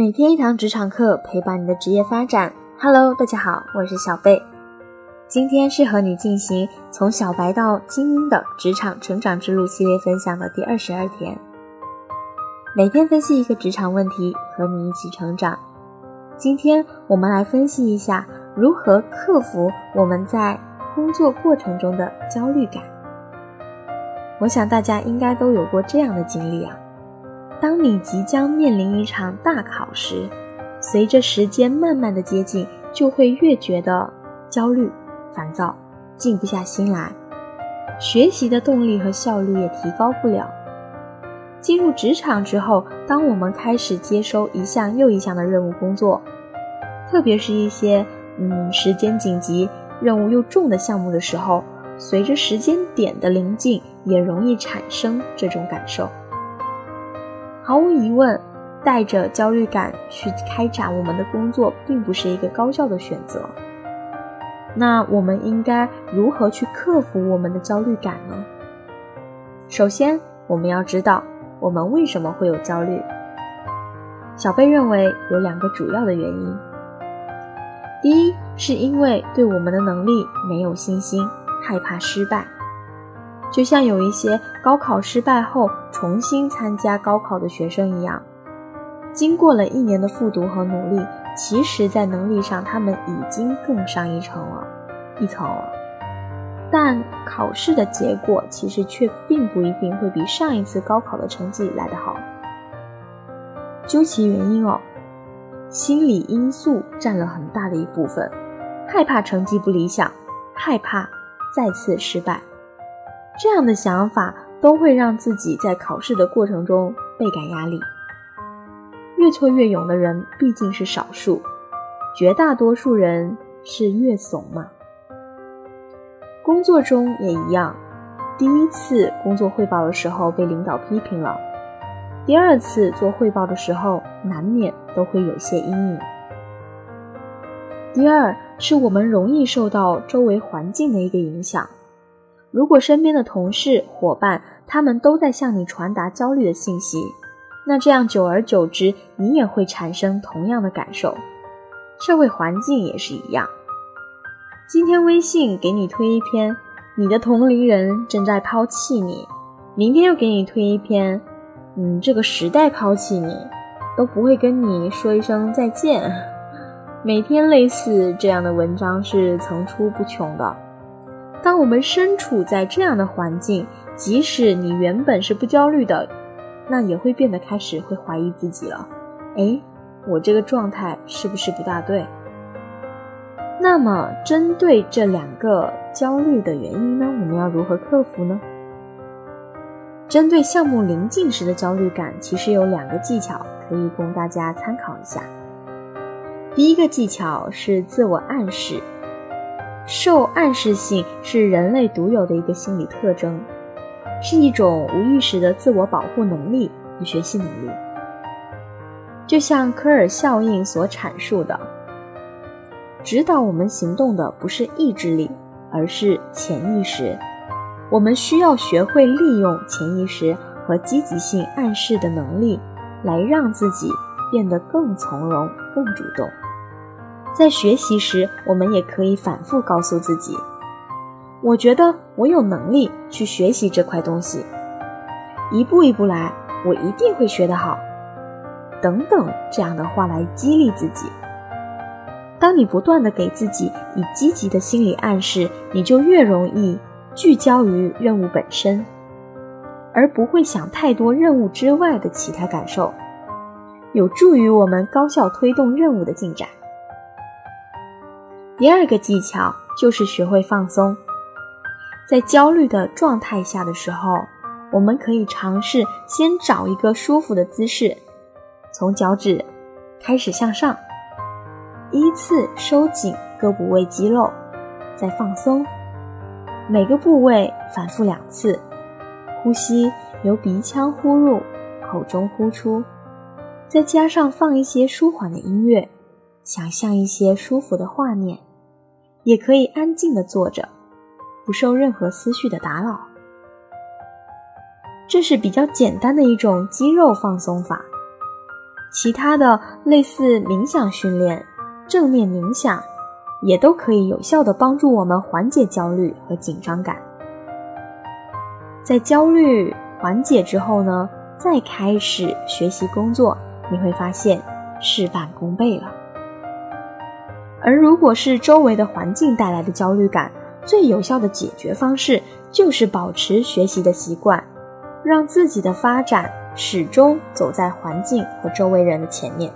每天一堂职场课，陪伴你的职业发展。Hello，大家好，我是小贝。今天是和你进行从小白到精英的职场成长之路系列分享的第二十二天。每天分析一个职场问题，和你一起成长。今天我们来分析一下如何克服我们在工作过程中的焦虑感。我想大家应该都有过这样的经历啊。当你即将面临一场大考时，随着时间慢慢的接近，就会越觉得焦虑、烦躁，静不下心来，学习的动力和效率也提高不了。进入职场之后，当我们开始接收一项又一项的任务工作，特别是一些嗯时间紧急、任务又重的项目的时候，随着时间点的临近，也容易产生这种感受。毫无疑问，带着焦虑感去开展我们的工作，并不是一个高效的选择。那我们应该如何去克服我们的焦虑感呢？首先，我们要知道我们为什么会有焦虑。小贝认为有两个主要的原因。第一，是因为对我们的能力没有信心，害怕失败。就像有一些高考失败后重新参加高考的学生一样，经过了一年的复读和努力，其实，在能力上他们已经更上一层了，一层了。但考试的结果其实却并不一定会比上一次高考的成绩来得好。究其原因哦，心理因素占了很大的一部分，害怕成绩不理想，害怕再次失败。这样的想法都会让自己在考试的过程中倍感压力。越挫越勇的人毕竟是少数，绝大多数人是越怂嘛。工作中也一样，第一次工作汇报的时候被领导批评了，第二次做汇报的时候难免都会有些阴影。第二是我们容易受到周围环境的一个影响。如果身边的同事、伙伴，他们都在向你传达焦虑的信息，那这样久而久之，你也会产生同样的感受。社会环境也是一样。今天微信给你推一篇，你的同龄人正在抛弃你；明天又给你推一篇，嗯，这个时代抛弃你，都不会跟你说一声再见。每天类似这样的文章是层出不穷的。当我们身处在这样的环境，即使你原本是不焦虑的，那也会变得开始会怀疑自己了。哎，我这个状态是不是不大对？那么，针对这两个焦虑的原因呢，我们要如何克服呢？针对项目临近时的焦虑感，其实有两个技巧可以供大家参考一下。第一个技巧是自我暗示。受暗示性是人类独有的一个心理特征，是一种无意识的自我保护能力和学习能力。就像科尔效应所阐述的，指导我们行动的不是意志力，而是潜意识。我们需要学会利用潜意识和积极性暗示的能力，来让自己变得更从容、更主动。在学习时，我们也可以反复告诉自己：“我觉得我有能力去学习这块东西，一步一步来，我一定会学得好。”等等这样的话来激励自己。当你不断的给自己以积极的心理暗示，你就越容易聚焦于任务本身，而不会想太多任务之外的其他感受，有助于我们高效推动任务的进展。第二个技巧就是学会放松，在焦虑的状态下的时候，我们可以尝试先找一个舒服的姿势，从脚趾开始向上，依次收紧各部位肌肉，再放松，每个部位反复两次，呼吸由鼻腔呼入，口中呼出，再加上放一些舒缓的音乐，想象一些舒服的画面。也可以安静的坐着，不受任何思绪的打扰。这是比较简单的一种肌肉放松法。其他的类似冥想训练、正念冥想，也都可以有效的帮助我们缓解焦虑和紧张感。在焦虑缓解之后呢，再开始学习工作，你会发现事半功倍了。而如果是周围的环境带来的焦虑感，最有效的解决方式就是保持学习的习惯，让自己的发展始终走在环境和周围人的前面。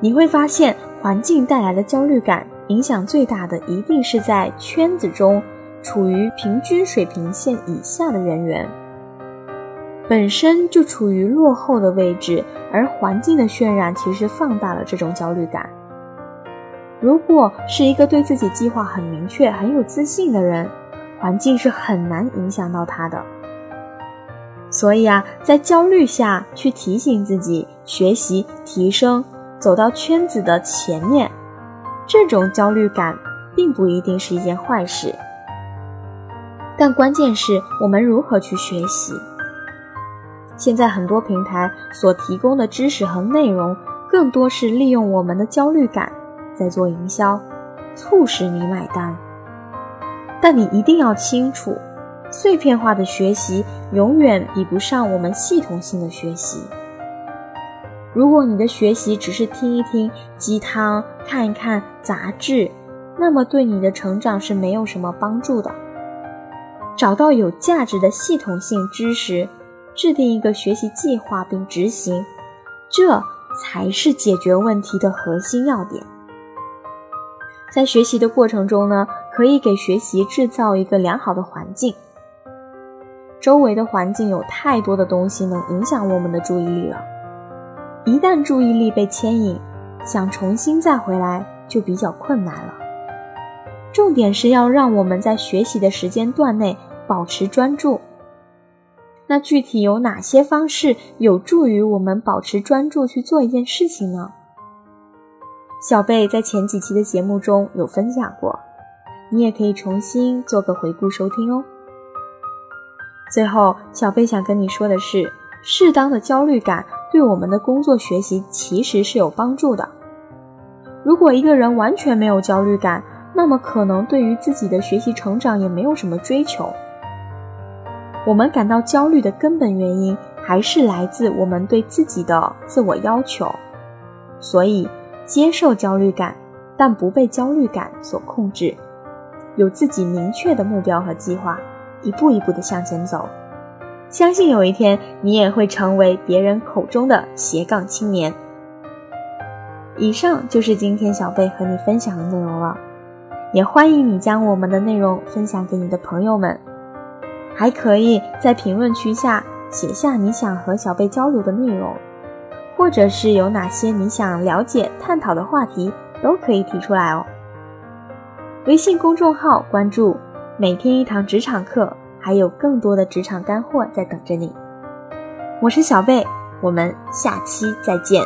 你会发现，环境带来的焦虑感影响最大的一定是在圈子中处于平均水平线以下的人员，本身就处于落后的位置，而环境的渲染其实放大了这种焦虑感。如果是一个对自己计划很明确、很有自信的人，环境是很难影响到他的。所以啊，在焦虑下去提醒自己学习、提升，走到圈子的前面，这种焦虑感并不一定是一件坏事。但关键是我们如何去学习。现在很多平台所提供的知识和内容，更多是利用我们的焦虑感。在做营销，促使你买单。但你一定要清楚，碎片化的学习永远比不上我们系统性的学习。如果你的学习只是听一听鸡汤、看一看杂志，那么对你的成长是没有什么帮助的。找到有价值的系统性知识，制定一个学习计划并执行，这才是解决问题的核心要点。在学习的过程中呢，可以给学习制造一个良好的环境。周围的环境有太多的东西能影响我们的注意力了，一旦注意力被牵引，想重新再回来就比较困难了。重点是要让我们在学习的时间段内保持专注。那具体有哪些方式有助于我们保持专注去做一件事情呢？小贝在前几期的节目中有分享过，你也可以重新做个回顾收听哦。最后，小贝想跟你说的是，适当的焦虑感对我们的工作学习其实是有帮助的。如果一个人完全没有焦虑感，那么可能对于自己的学习成长也没有什么追求。我们感到焦虑的根本原因还是来自我们对自己的自我要求，所以。接受焦虑感，但不被焦虑感所控制，有自己明确的目标和计划，一步一步的向前走。相信有一天你也会成为别人口中的斜杠青年。以上就是今天小贝和你分享的内容了，也欢迎你将我们的内容分享给你的朋友们，还可以在评论区下写下你想和小贝交流的内容。或者是有哪些你想了解、探讨的话题，都可以提出来哦。微信公众号关注“每天一堂职场课”，还有更多的职场干货在等着你。我是小贝，我们下期再见。